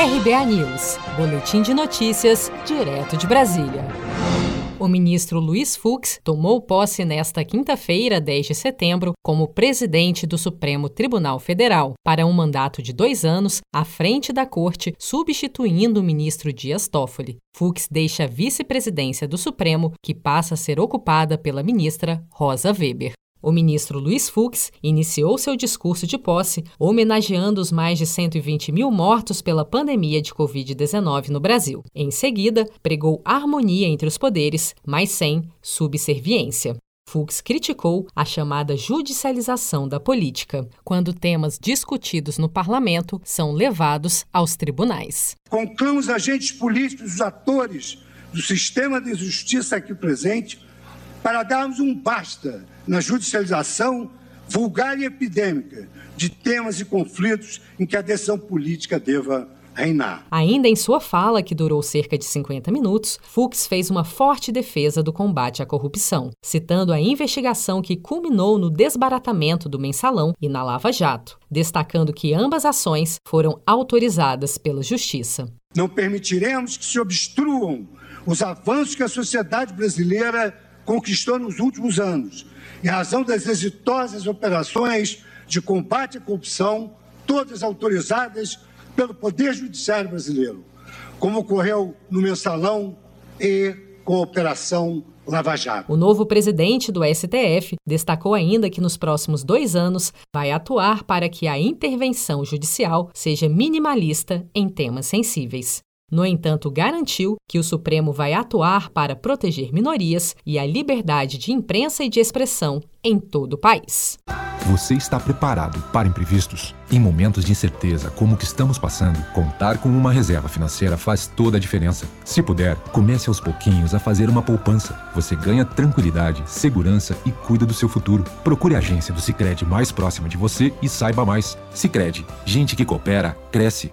RBA News, Boletim de Notícias, direto de Brasília. O ministro Luiz Fux tomou posse nesta quinta-feira, 10 de setembro, como presidente do Supremo Tribunal Federal, para um mandato de dois anos à frente da corte, substituindo o ministro Dias Toffoli. Fux deixa a vice-presidência do Supremo, que passa a ser ocupada pela ministra Rosa Weber. O ministro Luiz Fux iniciou seu discurso de posse homenageando os mais de 120 mil mortos pela pandemia de Covid-19 no Brasil. Em seguida, pregou harmonia entre os poderes, mas sem subserviência. Fux criticou a chamada judicialização da política, quando temas discutidos no parlamento são levados aos tribunais. Conclamo os agentes políticos, os atores do sistema de justiça aqui presente, para darmos um basta na judicialização vulgar e epidêmica de temas e conflitos em que a decisão política deva reinar. Ainda em sua fala, que durou cerca de 50 minutos, Fux fez uma forte defesa do combate à corrupção, citando a investigação que culminou no desbaratamento do mensalão e na Lava Jato, destacando que ambas ações foram autorizadas pela Justiça. Não permitiremos que se obstruam os avanços que a sociedade brasileira conquistou nos últimos anos, em razão das exitosas operações de combate à corrupção, todas autorizadas pelo Poder Judiciário brasileiro, como ocorreu no mensalão e com a Operação Lava Jato. O novo presidente do STF destacou ainda que nos próximos dois anos vai atuar para que a intervenção judicial seja minimalista em temas sensíveis. No entanto, garantiu que o Supremo vai atuar para proteger minorias e a liberdade de imprensa e de expressão em todo o país. Você está preparado para imprevistos? Em momentos de incerteza como o que estamos passando, contar com uma reserva financeira faz toda a diferença. Se puder, comece aos pouquinhos a fazer uma poupança. Você ganha tranquilidade, segurança e cuida do seu futuro. Procure a agência do Sicredi mais próxima de você e saiba mais. Sicredi, gente que coopera cresce